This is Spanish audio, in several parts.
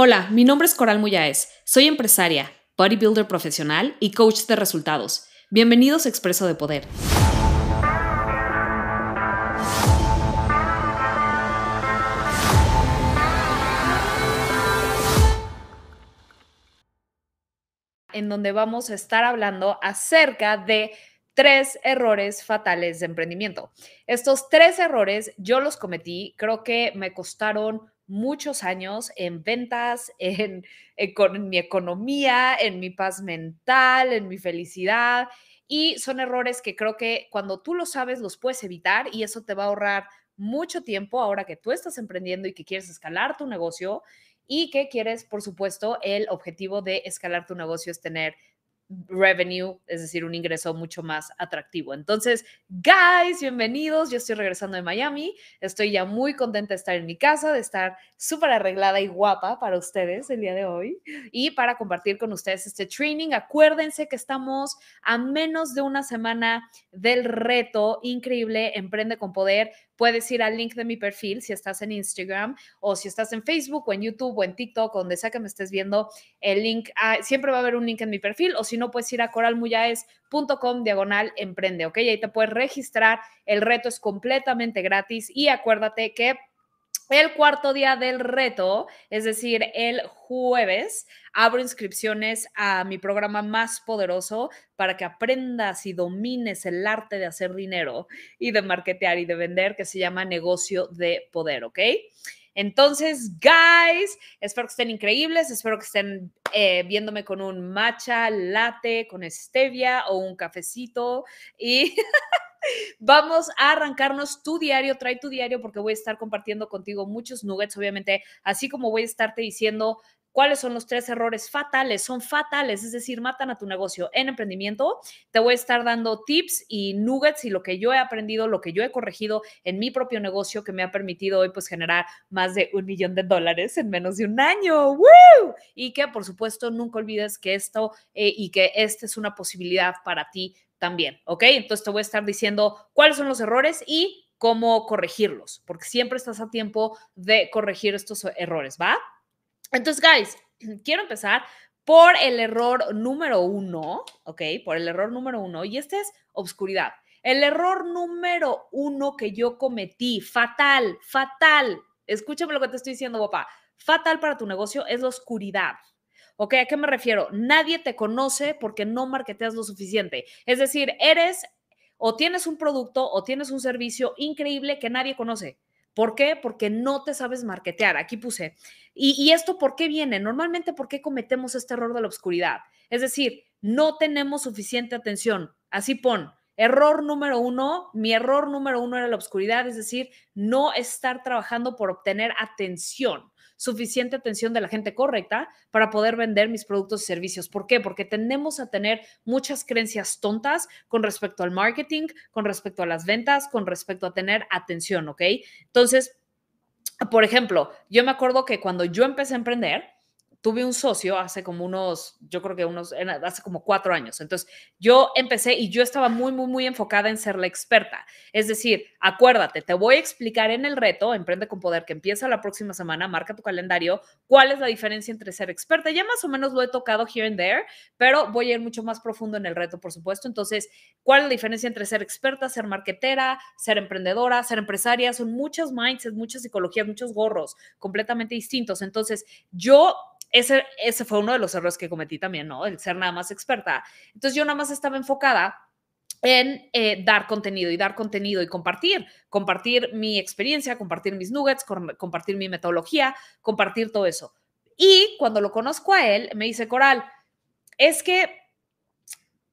Hola, mi nombre es Coral Muyáez. Soy empresaria, bodybuilder profesional y coach de resultados. Bienvenidos a Expreso de Poder. En donde vamos a estar hablando acerca de tres errores fatales de emprendimiento. Estos tres errores yo los cometí, creo que me costaron muchos años en ventas, en, mi economía, en mi paz mental, en mi felicidad. Y son errores que creo que cuando tú lo sabes los puedes evitar y eso te va a ahorrar mucho tiempo ahora que tú estás emprendiendo y que quieres escalar tu negocio y que quieres, por supuesto, el objetivo de escalar tu negocio es tener revenue, es decir, un ingreso mucho más atractivo. Entonces, guys, bienvenidos. Yo estoy regresando de Miami. Estoy ya muy contenta de estar en mi casa, de estar súper arreglada y guapa para ustedes el día de hoy y para compartir con ustedes este training. Acuérdense que estamos a menos de una semana del reto increíble Emprende con Poder puedes ir al link de mi perfil si estás en Instagram o si estás en Facebook o en YouTube o en TikTok, donde sea que me estés viendo, el link, ah, siempre va a haber un link en mi perfil o si no, puedes ir a coralmuyaes.com diagonal emprende, ¿ok? ahí te puedes registrar, el reto es completamente gratis y acuérdate que el cuarto día del reto, es decir, el jueves, abro inscripciones a mi programa más poderoso para que aprendas y domines el arte de hacer dinero y de marketear y de vender, que se llama Negocio de Poder, ¿ok? Entonces, guys, espero que estén increíbles, espero que estén eh, viéndome con un matcha, latte, con stevia o un cafecito y... Vamos a arrancarnos tu diario, trae tu diario porque voy a estar compartiendo contigo muchos nuggets, obviamente, así como voy a estarte diciendo cuáles son los tres errores fatales, son fatales, es decir, matan a tu negocio en emprendimiento. Te voy a estar dando tips y nuggets y lo que yo he aprendido, lo que yo he corregido en mi propio negocio que me ha permitido hoy pues generar más de un millón de dólares en menos de un año. Y que por supuesto nunca olvides que esto eh, y que esta es una posibilidad para ti también, ¿ok? Entonces te voy a estar diciendo cuáles son los errores y cómo corregirlos, porque siempre estás a tiempo de corregir estos errores, ¿va? Entonces, guys, quiero empezar por el error número uno, ¿ok? Por el error número uno, y este es obscuridad. El error número uno que yo cometí, fatal, fatal, escúchame lo que te estoy diciendo, papá, fatal para tu negocio es la oscuridad. ¿Ok? ¿A qué me refiero? Nadie te conoce porque no marketeas lo suficiente. Es decir, eres o tienes un producto o tienes un servicio increíble que nadie conoce. ¿Por qué? Porque no te sabes marketear. Aquí puse. ¿Y, esto por qué viene? Normalmente, ¿por qué cometemos este error de la oscuridad? Es decir, no tenemos suficiente atención. Así pon. Error número uno, mi error número uno era la oscuridad, es decir, no estar trabajando por obtener atención suficiente atención de la gente correcta para poder vender mis productos y servicios. ¿Por qué? Porque tendemos a tener muchas creencias tontas con respecto al marketing, con respecto a las ventas, con respecto a tener atención, ¿ok? Entonces, por ejemplo, yo me acuerdo que cuando yo empecé a emprender, tuve un socio hace como unos, yo creo que unos, hace como cuatro años. Entonces, yo empecé y yo estaba muy, muy, muy enfocada en ser la experta. Es decir, acuérdate, te voy a explicar en el reto, Emprende con Poder, que empieza la próxima semana, marca tu calendario, cuál es la diferencia entre ser experta. Ya más o menos lo he tocado here and there, pero voy a ir mucho más profundo en el reto, por supuesto. Entonces, ¿cuál es la diferencia entre ser experta, ser marketera, ser emprendedora, ser empresaria? Son muchos mindsets, muchas psicologías, muchos gorros completamente distintos. Entonces, yo ese, ese fue uno de los errores que cometí también, ¿no? El ser nada más experta. Entonces yo nada más estaba enfocada en eh, dar contenido y dar contenido y compartir, compartir mi experiencia, compartir mis nuggets, compartir mi metodología, compartir todo eso. Y cuando lo conozco a él, me dice, Coral, es que,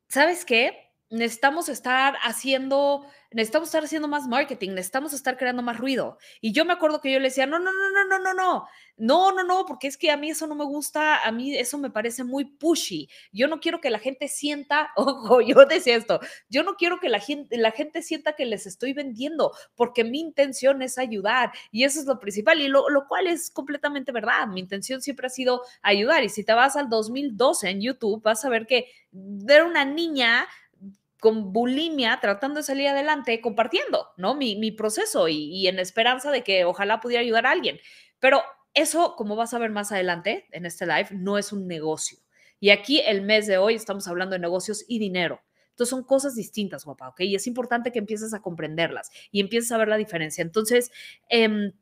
¿sabes qué? Necesitamos estar haciendo necesitamos estar haciendo más marketing, necesitamos estar creando más ruido. Y yo me acuerdo que yo le decía, no, no, no, no, no, no, no, no, no, no, porque es que a mí eso no me gusta, a mí eso me parece muy pushy. Yo no quiero que la gente sienta, ojo, yo decía esto, yo no quiero que la gente, la gente sienta que les estoy vendiendo, porque mi intención es ayudar y eso es lo principal, y lo, lo cual es completamente verdad. Mi intención siempre ha sido ayudar. Y si te vas al 2012 en YouTube, vas a ver que era una niña con bulimia, tratando de salir adelante, compartiendo, ¿no? Mi, proceso y, en esperanza de que ojalá pudiera ayudar a alguien. Pero eso, como vas a ver más adelante en este live, no es un negocio. Y aquí el mes de hoy estamos hablando de negocios y dinero. Entonces son cosas distintas, guapa, ¿ok? Y es importante que empieces a comprenderlas y empieces a ver la diferencia. Entonces, eh,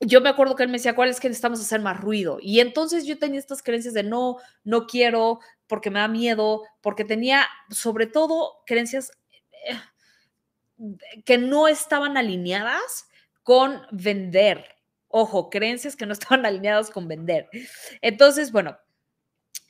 yo me acuerdo que él me decía, ¿cuál es que necesitamos hacer más ruido? Y entonces yo tenía estas creencias de no, no quiero, porque me da miedo, porque tenía sobre todo creencias eh, que no estaban alineadas con vender. Ojo, creencias que no estaban alineadas con vender. Entonces, bueno,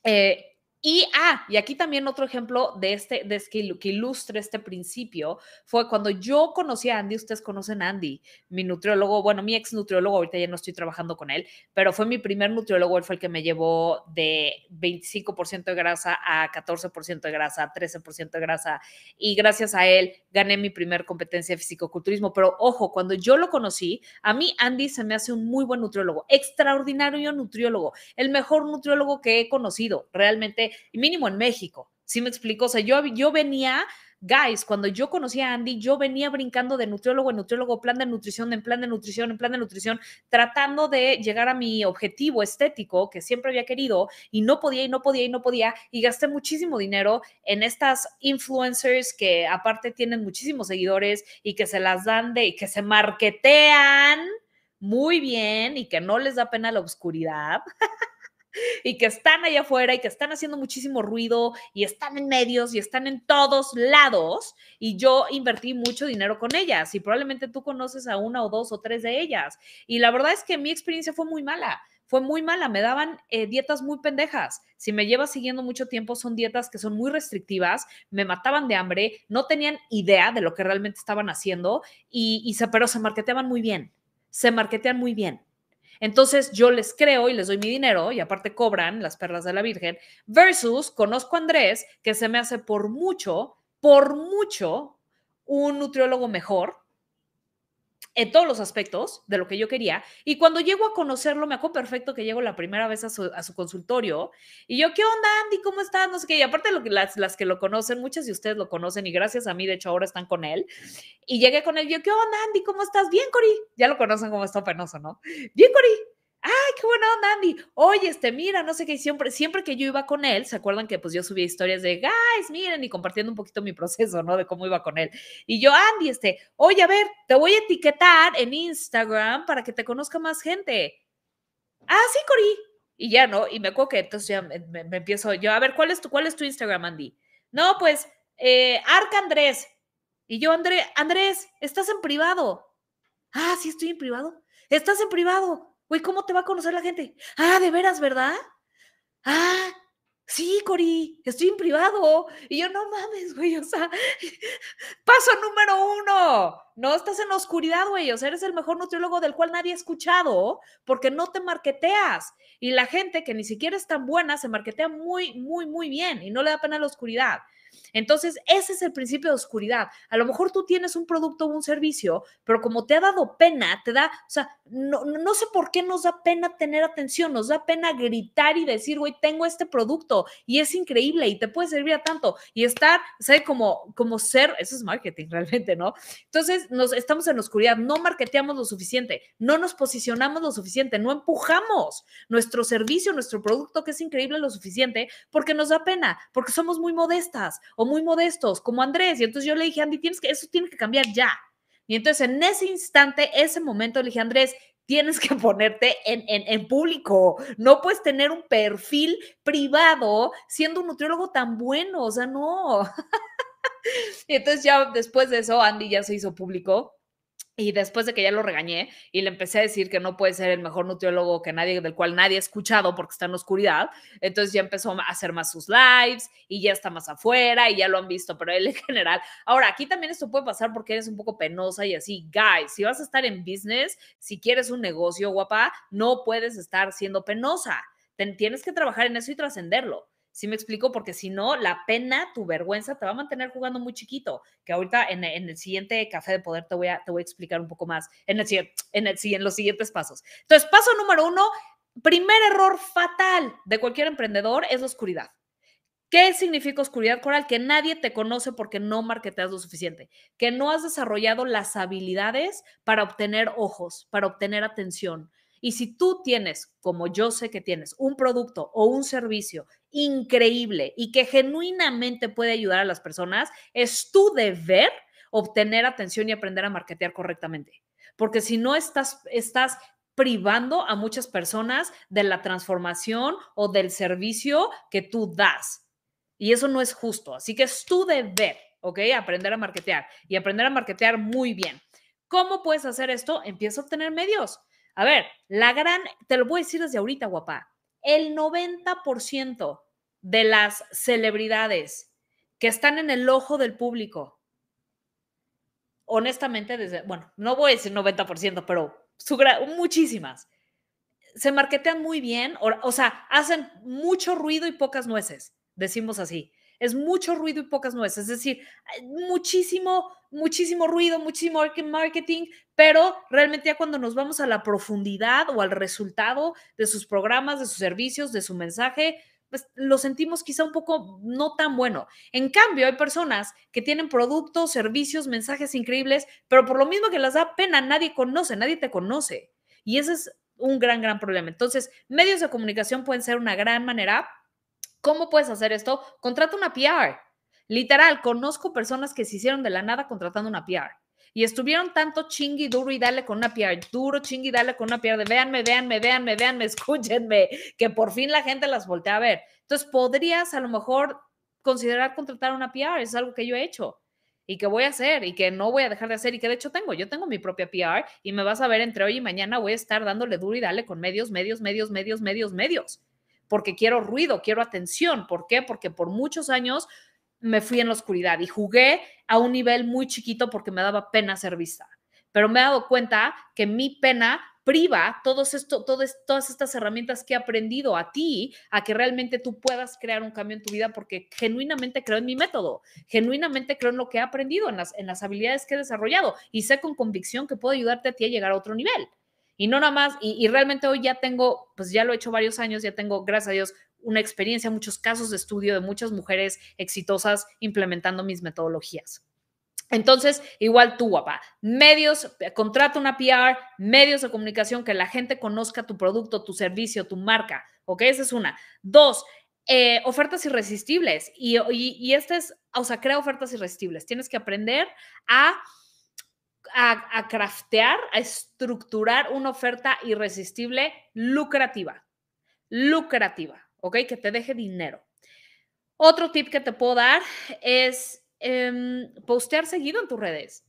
eh, y, ah, y aquí también otro ejemplo de este, de este, que ilustre este principio fue cuando yo conocí a Andy, ustedes conocen a Andy, mi nutriólogo, bueno, mi ex nutriólogo, ahorita ya no estoy trabajando con él, pero fue mi primer nutriólogo, él fue el que me llevó de 25% de grasa a 14% de grasa, 13% de grasa, y gracias a él gané mi primer competencia de fisicoculturismo, pero ojo, cuando yo lo conocí, a mí Andy se me hace un muy buen nutriólogo, extraordinario nutriólogo, el mejor nutriólogo que he conocido, realmente y mínimo en México. ¿Sí me explico? O sea, yo, yo venía, guys, cuando yo conocí a Andy, yo venía brincando de nutriólogo en nutriólogo, plan de nutrición, en plan de nutrición, en plan de nutrición, tratando de llegar a mi objetivo estético que siempre había querido y no podía y no podía y no podía y gasté muchísimo dinero en estas influencers que aparte tienen muchísimos seguidores y que se las dan de que se marketean muy bien y que no les da pena la oscuridad. y que están allá afuera y que están haciendo muchísimo ruido y están en medios y están en todos lados y yo invertí mucho dinero con ellas y probablemente tú conoces a una o dos o tres de ellas y la verdad es que mi experiencia fue muy mala. Fue muy mala, me daban eh, dietas muy pendejas. Si me llevas siguiendo mucho tiempo, son dietas que son muy restrictivas, me mataban de hambre, no tenían idea de lo que realmente estaban haciendo y, y pero se marketeaban muy bien. Se marketean muy bien. Entonces yo les creo y les doy mi dinero y aparte cobran las perlas de la Virgen, versus conozco a Andrés, que se me hace por mucho, por mucho, un nutriólogo mejor, en todos los aspectos de lo que yo quería. Y cuando llego a conocerlo, me acuerdo perfecto que llego la primera vez a su, consultorio y yo, ¿qué onda, Andy? ¿Cómo estás? No sé qué. Y aparte, las, las que lo conocen, muchas de ustedes lo conocen y gracias a mí, de hecho, ahora están con él. Y llegué con él, yo, ¿qué onda, Andy? ¿Cómo estás? Bien, Cori. Ya lo conocen como está penoso, ¿no? Bien, Cori ay, qué buena onda, Andy. Oye, este, mira, no sé qué, siempre, siempre que yo iba con él, ¿se acuerdan que pues yo subía historias de, guys, miren, y compartiendo un poquito mi proceso, ¿no? De cómo iba con él. Y yo, Andy, este, oye, a ver, te voy a etiquetar en Instagram para que te conozca más gente. Ah, sí, Cori. Y ya, ¿no? Y me acuerdo que entonces ya me, empiezo yo, a ver, ¿cuál es tu, cuál es tu Instagram, Andy? No, pues, eh, Arca Andrés. Y yo, André, Andrés, estás en privado. Ah, sí, estoy en privado. Estás en privado. Güey, ¿cómo te va a conocer la gente? Ah, de veras, ¿verdad? Ah, sí, Cori, estoy en privado. Y yo, no mames, güey, o sea, paso número uno. No estás en la oscuridad, güey. O sea, eres el mejor nutriólogo del cual nadie ha escuchado porque no te marqueteas. Y la gente que ni siquiera es tan buena se marquetea muy, muy, muy bien y no le da pena la oscuridad. Entonces, ese es el principio de oscuridad. A lo mejor tú tienes un producto o un servicio, pero como te ha dado pena, te da, o sea, no, no sé por qué nos da pena tener atención, nos da pena gritar y decir, güey, tengo este producto y es increíble y te puede servir a tanto y estar, ¿sabes? Como, como ser, eso es marketing realmente, ¿no? Entonces, nos estamos en oscuridad, no marketeamos lo suficiente, no nos posicionamos lo suficiente, no empujamos nuestro servicio, nuestro producto que es increíble lo suficiente porque nos da pena, porque somos muy modestas o muy modestos, como Andrés. Y entonces yo le dije, Andy, tienes que, eso tiene que cambiar ya. Y entonces en ese instante, ese momento, le dije, Andrés, tienes que ponerte en, en, en, público. No puedes tener un perfil privado siendo un nutriólogo tan bueno. O sea, no. y entonces ya después de eso, Andy ya se hizo público y después de que ya lo regañé y le empecé a decir que no puede ser el mejor nutriólogo que nadie, del cual nadie ha escuchado porque está en oscuridad, entonces ya empezó a hacer más sus lives y ya está más afuera y ya lo han visto, pero él en general. Ahora, aquí también esto puede pasar porque eres un poco penosa y así, guys, si vas a estar en business, si quieres un negocio, guapa, no puedes estar siendo penosa. tienes que trabajar en eso y trascenderlo. ¿Sí me explico? Porque si no, la pena, tu vergüenza te va a mantener jugando muy chiquito, que ahorita en, el siguiente Café de Poder te voy, a, te voy a explicar un poco más en, el, en, el, en los siguientes pasos. Entonces, paso número uno, primer error fatal de cualquier emprendedor es la oscuridad. ¿Qué significa oscuridad coral? Que nadie te conoce porque no marketeas lo suficiente, que no has desarrollado las habilidades para obtener ojos, para obtener atención, Y si tú tienes, como yo sé que tienes, un producto o un servicio increíble y que genuinamente puede ayudar a las personas, es tu deber obtener atención y aprender a marketear correctamente. Porque si no estás, estás privando a muchas personas de la transformación o del servicio que tú das. Y eso no es justo. Así que es tu deber, ¿ok? Aprender a marketear y aprender a marketear muy bien. ¿Cómo puedes hacer esto? Empieza a obtener medios. A ver, la gran, te lo voy a decir desde ahorita, guapa, el 90% de las celebridades que están en el ojo del público, honestamente, desde, bueno, no voy a decir 90%, pero muchísimas, se marketean muy bien, o, o sea, hacen mucho ruido y pocas nueces, decimos así es mucho ruido y pocas nueces, es decir, muchísimo, muchísimo ruido, muchísimo marketing, pero realmente ya cuando nos vamos a la profundidad o al resultado de sus programas, de sus servicios, de su mensaje, pues lo sentimos quizá un poco no tan bueno. En cambio, hay personas que tienen productos, servicios, mensajes increíbles, pero por lo mismo que las da pena, nadie conoce, nadie te conoce. Y ese es un gran, gran problema. Entonces, medios de comunicación pueden ser una gran manera ¿Cómo puedes hacer esto? Contrata una PR. Literal, conozco personas que se hicieron de la nada contratando una PR. Y estuvieron tanto chingui duro y dale con una PR, duro chingui dale con una PR de véanme, véanme, véanme, véanme, escúchenme, que por fin la gente las voltea a ver. Entonces, podrías a lo mejor considerar contratar una PR, es algo que yo he hecho y que voy a hacer y que no voy a dejar de hacer y que de hecho tengo. Yo tengo mi propia PR y me vas a ver entre hoy y mañana voy a estar dándole duro y dale con medios, medios, medios, medios, medios, medios porque quiero ruido, quiero atención. ¿Por qué? Porque por muchos años me fui en la oscuridad y jugué a un nivel muy chiquito porque me daba pena ser vista. Pero me he dado cuenta que mi pena priva todos esto, todas, estas herramientas que he aprendido a ti, a que realmente tú puedas crear un cambio en tu vida, porque genuinamente creo en mi método, genuinamente creo en lo que he aprendido, en las, en las habilidades que he desarrollado y sé con convicción que puedo ayudarte a ti a llegar a otro nivel. Y no nada más, y, realmente hoy ya tengo, pues ya lo he hecho varios años, ya tengo, gracias a Dios, una experiencia, muchos casos de estudio de muchas mujeres exitosas implementando mis metodologías. Entonces, igual tú, guapa, medios, contrata una PR, medios de comunicación, que la gente conozca tu producto, tu servicio, tu marca, ¿ok? Esa es una. Dos, eh, ofertas irresistibles. Y, y, y este es, o sea, crea ofertas irresistibles. Tienes que aprender a a, craftear, a estructurar una oferta irresistible lucrativa. Lucrativa, ¿ok? Que te deje dinero. Otro tip que te puedo dar es em, postear seguido en tus redes.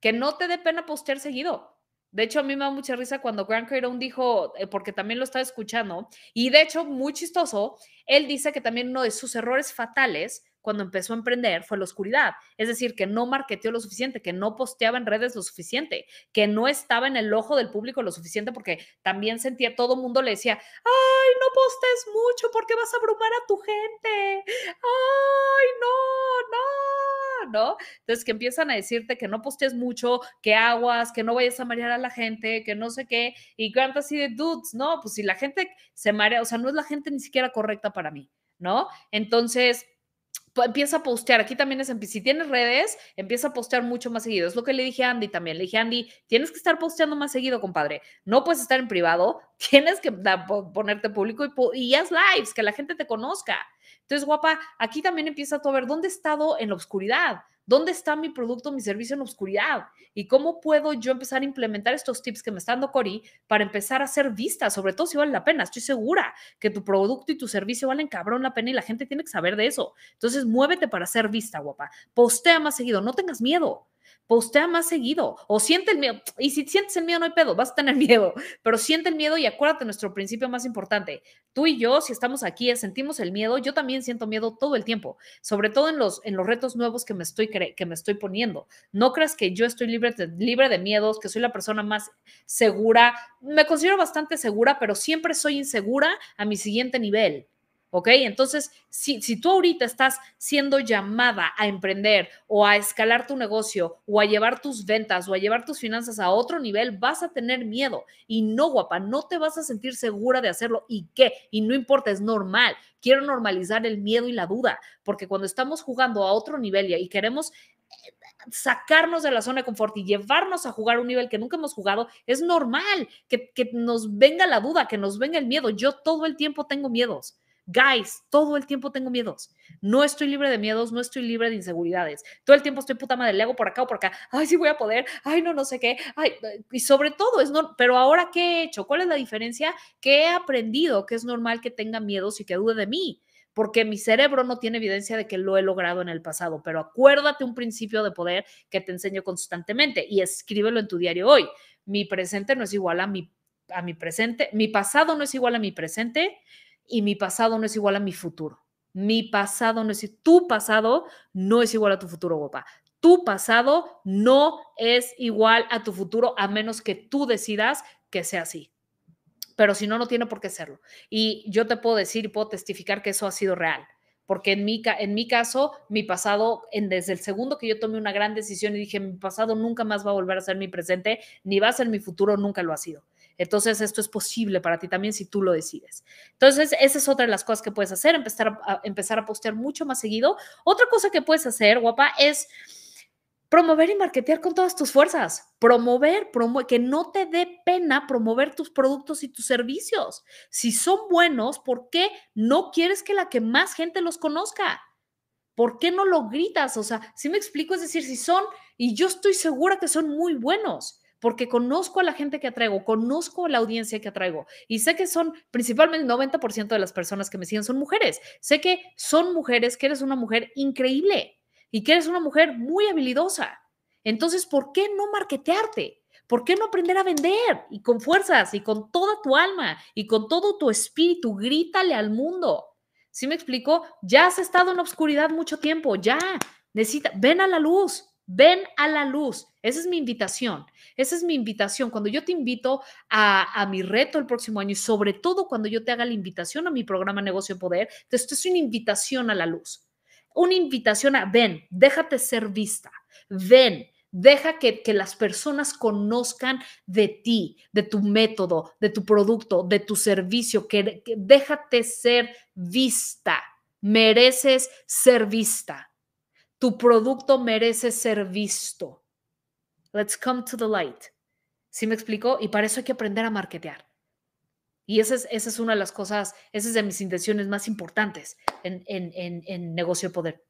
Que no te dé pena postear seguido. De hecho, a mí me da mucha risa cuando Grant Cardone dijo, eh, porque también lo estaba escuchando, y de hecho, muy chistoso, él dice que también uno de sus errores fatales cuando empezó a emprender fue la oscuridad. Es decir, que no marketeó lo suficiente, que no posteaba en redes lo suficiente, que no estaba en el ojo del público lo suficiente porque también sentía, todo mundo le decía, ay, no postes mucho porque vas a abrumar a tu gente. Ay, no, no, ¿no? Entonces que empiezan a decirte que no postes mucho, que aguas, que no vayas a marear a la gente, que no sé qué. Y Grant así de dudes, no, pues si la gente se marea, o sea, no es la gente ni siquiera correcta para mí, ¿no? Entonces, empieza a postear. Aquí también es, si tienes redes, empieza a postear mucho más seguido. Es lo que le dije a Andy también. Le dije, Andy, tienes que estar posteando más seguido, compadre. No puedes estar en privado, tienes que ponerte público y, y haz lives, que la gente te conozca. Entonces, guapa, aquí también empieza a ver dónde he estado en la oscuridad. ¿Dónde está mi producto, mi servicio en oscuridad? ¿Y cómo puedo yo empezar a implementar estos tips que me está dando Cori para empezar a ser vista, sobre todo si vale la pena? Estoy segura que tu producto y tu servicio valen cabrón la pena y la gente tiene que saber de eso. Entonces, muévete para ser vista, guapa. Postea más seguido, no tengas miedo postea más seguido o siente el miedo. Y si sientes el miedo, no hay pedo, vas a tener miedo, pero siente el miedo y acuérdate nuestro principio más importante. Tú y yo, si estamos aquí, sentimos el miedo, yo también siento miedo todo el tiempo, sobre todo en los, en los retos nuevos que me, estoy que me estoy poniendo. No creas que yo estoy libre de, libre de miedos, que soy la persona más segura. Me considero bastante segura, pero siempre soy insegura a mi siguiente nivel. ¿Ok? Entonces, si, si, tú ahorita estás siendo llamada a emprender o a escalar tu negocio o a llevar tus ventas o a llevar tus finanzas a otro nivel, vas a tener miedo. Y no, guapa, no te vas a sentir segura de hacerlo. ¿Y qué? Y no importa, es normal. Quiero normalizar el miedo y la duda, porque cuando estamos jugando a otro nivel y, queremos sacarnos de la zona de confort y llevarnos a jugar un nivel que nunca hemos jugado, es normal que, que nos venga la duda, que nos venga el miedo. Yo todo el tiempo tengo miedos. Guys, todo el tiempo tengo miedos. No estoy libre de miedos, no estoy libre de inseguridades. Todo el tiempo estoy puta madre, le por acá o por acá. Ay, sí voy a poder. Ay, no, no sé qué. Ay, y sobre todo es no, pero ahora qué he hecho? ¿Cuál es la diferencia? Que he aprendido que es normal que tenga miedos y que dude de mí porque mi cerebro no tiene evidencia de que lo he logrado en el pasado, pero acuérdate un principio de poder que te enseño constantemente y escríbelo en tu diario hoy. Mi presente no es igual a mi, a mi presente, mi pasado no es igual a mi presente y mi pasado no es igual a mi futuro. Mi pasado no es tu pasado no es igual a tu futuro, guapa. Tu pasado no es igual a tu futuro a menos que tú decidas que sea así pero si no, no tiene por qué serlo. Y yo te puedo decir y puedo testificar que eso ha sido real, porque en mi, en mi caso, mi pasado, en, desde el segundo que yo tomé una gran decisión y dije, mi pasado nunca más va a volver a ser mi presente, ni va a ser mi futuro, nunca lo ha sido. Entonces, esto es posible para ti también si tú lo decides. Entonces, esa es otra de las cosas que puedes hacer, empezar a, empezar a postear mucho más seguido. Otra cosa que puedes hacer, guapa, es promover y marketear con todas tus fuerzas. Promover, que no te dé pena promover tus productos y tus servicios. Si son buenos, ¿por qué no quieres que la que más gente los conozca? ¿Por qué no lo gritas? O sea, si me explico, es decir, si son, y yo estoy segura que son muy buenos, porque conozco a la gente que atraigo, conozco a la audiencia que atraigo y sé que son principalmente el 90% de las personas que me siguen son mujeres. Sé que son mujeres, que eres una mujer increíble y que eres una mujer muy habilidosa. Entonces, ¿por qué no marketearte? ¿Por qué no aprender a vender? Y con fuerzas y con toda tu alma y con todo tu espíritu, grítale al mundo. ¿Sí me explico? Ya has estado en la mucho tiempo, ya. Necesita, ven a la luz, ven a la luz. Esa es mi invitación. Esa es mi invitación. Cuando yo te invito a, mi reto el próximo año y sobre todo cuando yo te haga la invitación a mi programa Negocio Poder, esto es una invitación a la luz una invitación a, ven, déjate ser vista, ven, deja que, las personas conozcan de ti, de tu método, de tu producto, de tu servicio, que déjate ser vista, mereces ser vista. Tu producto merece ser visto. Let's come to the light. ¿Sí me explico? Y para eso hay que aprender a marketear. Y esa es, esa es una de las cosas, esa es de mis intenciones más importantes en, en, en, negocio de poder.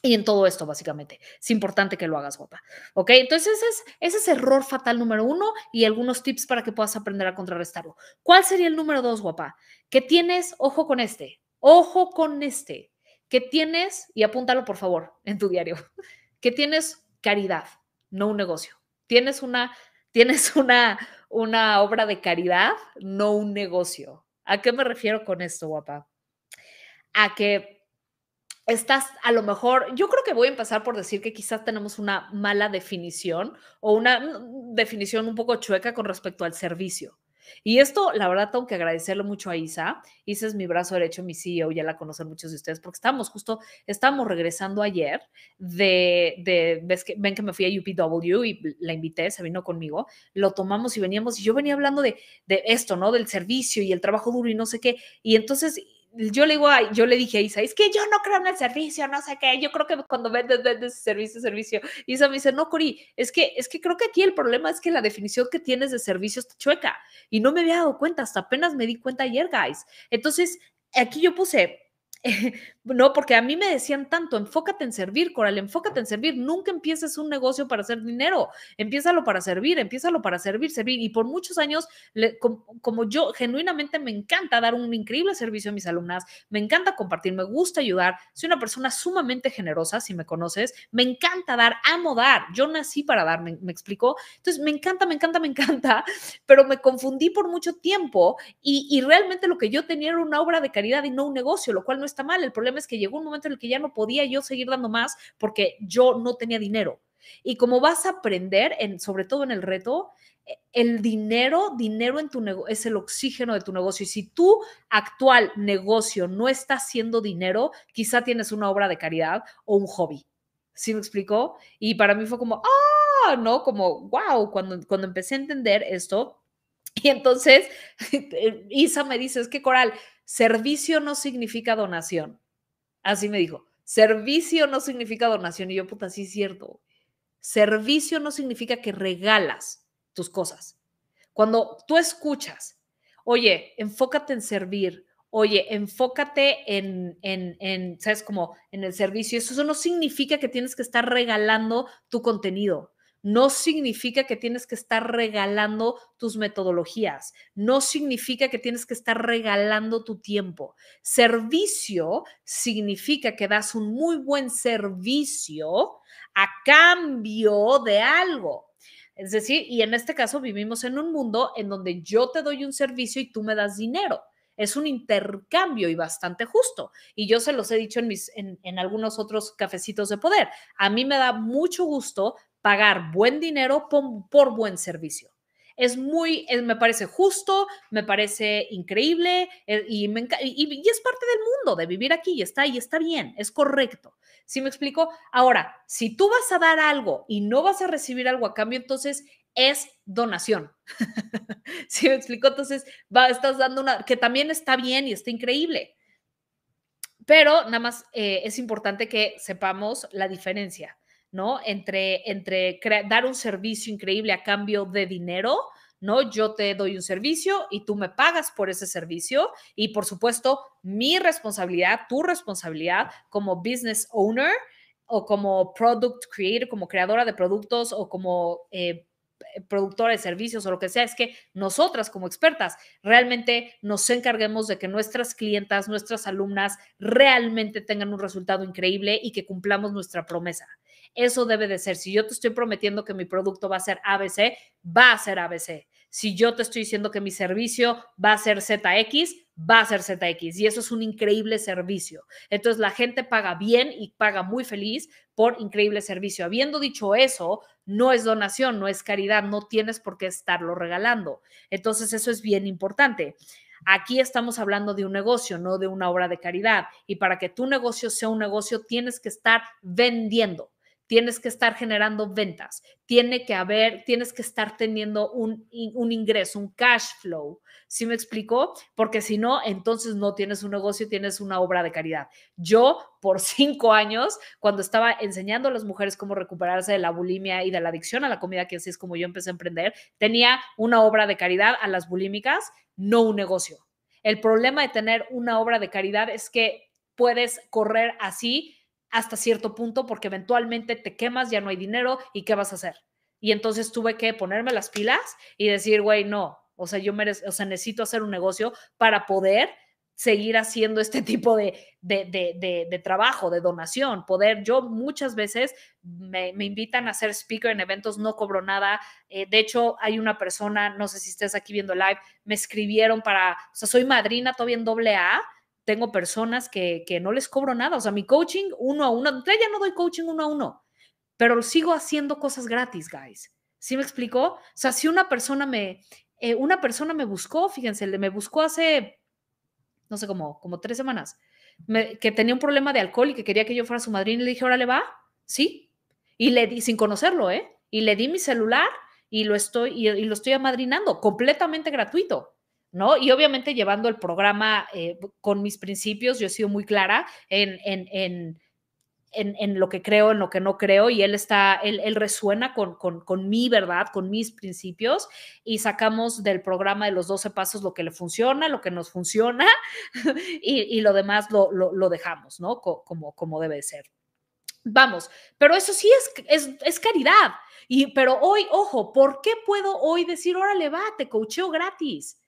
Y en todo esto, básicamente. Es importante que lo hagas, guapa. ¿Ok? Entonces, ese es, ese es error fatal número uno y algunos tips para que puedas aprender a contrarrestarlo. ¿Cuál sería el número dos, guapa? Que tienes, ojo con este, ojo con este, que tienes, y apúntalo por favor en tu diario, que tienes caridad, no un negocio. Tienes una, tienes una, una obra de caridad, no un negocio. ¿A qué me refiero con esto, guapa? A que estás a lo mejor, yo creo que voy a empezar por decir que quizás tenemos una mala definición o una mm, definición un poco chueca con respecto al servicio. Y esto, la verdad, tengo que agradecerlo mucho a Isa. Isa es mi brazo derecho, mi CEO, ya la conocen muchos de ustedes, porque estábamos justo, estábamos regresando ayer de, ves que, ven que me fui a UPW y la invité, se vino conmigo, lo tomamos y veníamos, y yo venía hablando de, de esto, ¿no? Del servicio y el trabajo duro y no sé qué. Y entonces yo le digo, yo le dije a Isa, es que yo no creo en el servicio, no sé qué, yo creo que cuando vendes, vendes servicio, servicio. Isa me dice, no, Cori, es que, es que creo que aquí el problema es que la definición que tienes de servicio está chueca y no me había dado cuenta, hasta apenas me di cuenta ayer, guys. Entonces, aquí yo puse, no, porque a mí me decían tanto, enfócate en servir, Coral, enfócate en servir, nunca empieces un negocio para hacer dinero, empiézalo para servir, empiézalo para servir, servir. Y por muchos años, como, yo genuinamente me encanta dar un increíble servicio a mis alumnas, me encanta compartir, me gusta ayudar, soy una persona sumamente generosa, si me conoces, me encanta dar, amo dar, yo nací para dar, me, me explicó. Entonces, me encanta, me encanta, me encanta, pero me confundí por mucho tiempo y, y realmente lo que yo tenía era una obra de caridad y no un negocio, lo cual no está mal. El problema es que llegó un momento en el que ya no podía yo seguir dando más porque yo no tenía dinero. Y como vas a aprender, en, sobre todo en el reto, e, el dinero, dinero en tu negocio es el oxígeno de tu negocio. Y si tu actual negocio no está haciendo dinero, quizá tienes una obra de caridad o un hobby. ¿Sí me explicó? Y para mí fue como, ah, ¿no? Como, wow, cuando, cuando empecé a entender esto. Y entonces Isa me dice, es que Coral, servicio no significa donación. Así me dijo, servicio no significa donación. Y yo, puta, sí es cierto. Servicio no significa que regalas tus cosas. Cuando tú escuchas, oye, enfócate en servir, oye, enfócate en, en, en, ¿sabes? Como en el servicio. Eso no significa que tienes que estar regalando tu contenido. No significa que tienes que estar regalando tus metodologías. No significa que tienes que estar regalando tu tiempo. Servicio significa que das un muy buen servicio a cambio de algo. Es decir, y en este caso vivimos en un mundo en donde yo te doy un servicio y tú me das dinero es un intercambio y bastante justo. Y yo se los he dicho en, mis, en, algunos otros cafecitos de poder. A mí me da mucho gusto pagar buen dinero por, buen servicio. Es muy, me parece justo, me parece increíble eh, y, y, es parte del mundo de vivir aquí y está, y está bien, es correcto. ¿Sí me explico? Ahora, si tú vas a dar algo y no vas a recibir algo a cambio, entonces es donación. ¿Sí me explico? Entonces, va, estás dando una, que también está bien y está increíble. Pero nada más eh, es importante que sepamos la diferencia, ¿no? Entre, entre dar un servicio increíble a cambio de dinero, ¿no? Yo te doy un servicio y tú me pagas por ese servicio y por supuesto mi responsabilidad, tu responsabilidad como business owner o como product creator, como creadora de productos o como eh, eh, productora de servicios o lo que sea, es que nosotras como expertas realmente nos encarguemos de que nuestras clientas, nuestras alumnas realmente tengan un resultado increíble y que cumplamos nuestra promesa. Eso debe de ser. Si yo te estoy prometiendo que mi producto va a ser ABC, va a ser ABC. Si yo te estoy diciendo que mi servicio va a ser ZX, va a ser ZX. Y eso es un increíble servicio. Entonces la gente paga bien y paga muy feliz por increíble servicio. Habiendo dicho eso, no es donación, no es caridad, no tienes por qué estarlo regalando. Entonces eso es bien importante. Aquí estamos hablando de un negocio, no de una obra de caridad. Y para que tu negocio sea un negocio, tienes que estar vendiendo tienes que estar generando ventas, tiene que haber, tienes que estar teniendo un, un ingreso, un cash flow. ¿Sí me explicó? Porque si no, entonces no tienes un negocio, tienes una obra de caridad. Yo, por cinco años, cuando estaba enseñando a las mujeres cómo recuperarse de la bulimia y de la adicción a la comida, que así es como yo empecé a emprender, tenía una obra de caridad a las bulímicas, no un negocio. El problema de tener una obra de caridad es que puedes correr así hasta cierto punto porque eventualmente te quemas, ya no hay dinero y ¿qué vas a hacer? Y entonces tuve que ponerme las pilas y decir, güey, no, o sea, yo o sea, necesito hacer un negocio para poder seguir haciendo este tipo de, de, trabajo, de donación, poder, yo muchas veces me, invitan a ser speaker en eventos, no cobro nada, eh, de hecho hay una persona, no sé si estés aquí viendo live, me escribieron para, o sea, soy madrina todavía en doble A, tengo personas que, no les cobro nada. O sea, mi coaching uno a uno, ya no doy coaching uno a uno, pero sigo haciendo cosas gratis, guys. ¿Sí me explicó? O sea, si una persona me, eh, una persona me buscó, fíjense, me buscó hace, no sé, como, como tres semanas, que tenía un problema de alcohol y que quería que yo fuera su madrina y le dije, órale, va, sí. Y le di, sin conocerlo, ¿eh? Y le di mi celular y lo estoy, y lo estoy amadrinando, completamente gratuito. ¿No? Y obviamente llevando el programa eh, con mis principios, yo he sido muy clara en, en, en, lo que creo, en lo que no creo, y él está, él, resuena con, con, mi verdad, con mis principios, y sacamos del programa de los 12 pasos lo que le funciona, lo que nos funciona, y, lo demás lo, lo, dejamos, ¿no? como, como debe ser. Vamos, pero eso sí es, es, es, caridad. Y, pero hoy, ojo, ¿por qué puedo hoy decir, órale, va, te coacheo gratis?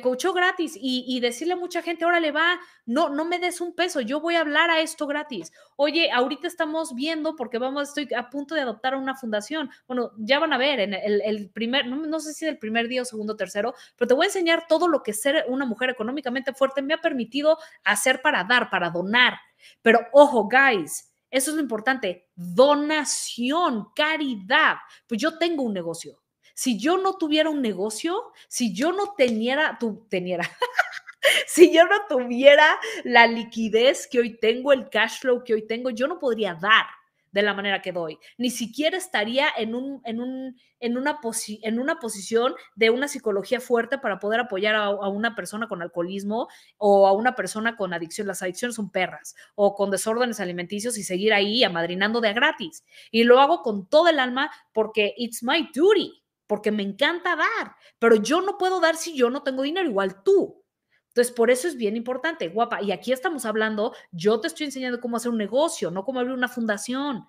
Te gratis y, decirle a mucha gente, órale, va, no, no me des un peso, yo voy a hablar a esto gratis. Oye, ahorita estamos viendo, porque vamos, estoy a punto de adoptar una fundación. Bueno, ya van a ver, en el, primer, no, sé si el primer día o segundo tercero, pero te voy a enseñar todo lo que ser una mujer económicamente fuerte me ha permitido hacer para dar, para donar. Pero ojo, guys, eso es lo importante, donación, caridad. Pues yo tengo un negocio si yo no tuviera un negocio, si yo no teniera, tu, teniera, si yo no tuviera la liquidez que hoy tengo, el cash flow que hoy tengo, yo no podría dar. de la manera que doy. Ni siquiera estaría en, un, en, un, en, una, en una posición de una psicología fuerte para poder apoyar a, una persona con alcoholismo o a una persona con adicción. Las adicciones son perras o con desórdenes alimenticios y seguir ahí amadrinando de gratis. Y lo hago con todo el alma porque it's my duty porque me encanta dar, pero yo no puedo dar si yo no tengo dinero, igual tú. Entonces, por eso es bien importante, guapa. Y aquí estamos hablando, yo te estoy enseñando cómo hacer un negocio, no cómo abrir una fundación.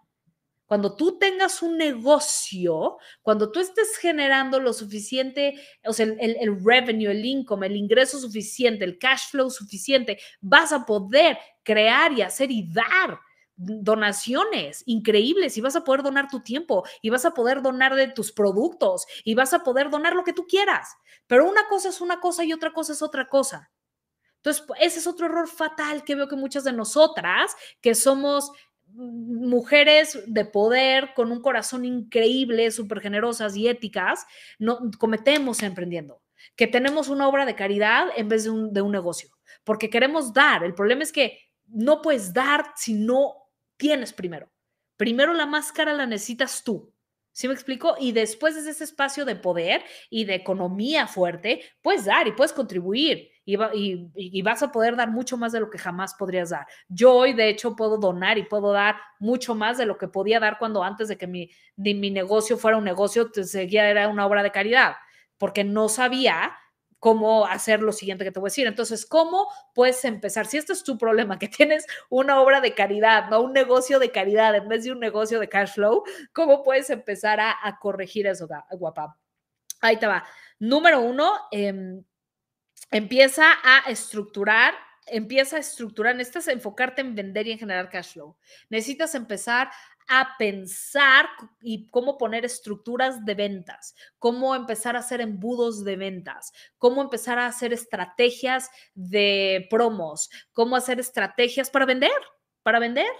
Cuando tú tengas un negocio, cuando tú estés generando lo suficiente, o sea, el, el, el, revenue, el income, el ingreso suficiente, el cash flow suficiente, vas a poder crear y hacer y dar donaciones increíbles y vas a poder donar tu tiempo y vas a poder donar de tus productos y vas a poder donar lo que tú quieras. Pero una cosa es una cosa y otra cosa es otra cosa. Entonces, ese es otro error fatal que veo que muchas de nosotras, que somos mujeres de poder con un corazón increíble, súper generosas y éticas, no cometemos emprendiendo, que tenemos una obra de caridad en vez de un, de un negocio, porque queremos dar. El problema es que no puedes dar si no tienes primero. Primero la máscara la necesitas tú. ¿Sí me explico? Y después de ese espacio de poder y de economía fuerte, puedes dar y puedes contribuir y, y, y, vas a poder dar mucho más de lo que jamás podrías dar. Yo hoy, de hecho, puedo donar y puedo dar mucho más de lo que podía dar cuando antes de que mi, mi negocio fuera un negocio, seguía era una obra de caridad, porque no sabía cómo hacer lo siguiente que te voy a decir. Entonces, ¿cómo puedes empezar? Si este es tu problema, que tienes una obra de caridad, no un negocio de caridad en vez de un negocio de cash flow, ¿cómo puedes empezar a, a corregir eso, guapa? Ahí te va. Número uno, eh, empieza a estructurar empieza a estructurar, necesitas enfocarte en vender y en generar cash flow. Necesitas empezar a pensar y cómo poner estructuras de ventas, cómo empezar a hacer embudos de ventas, cómo empezar a hacer estrategias de promos, cómo hacer estrategias para vender, para vender.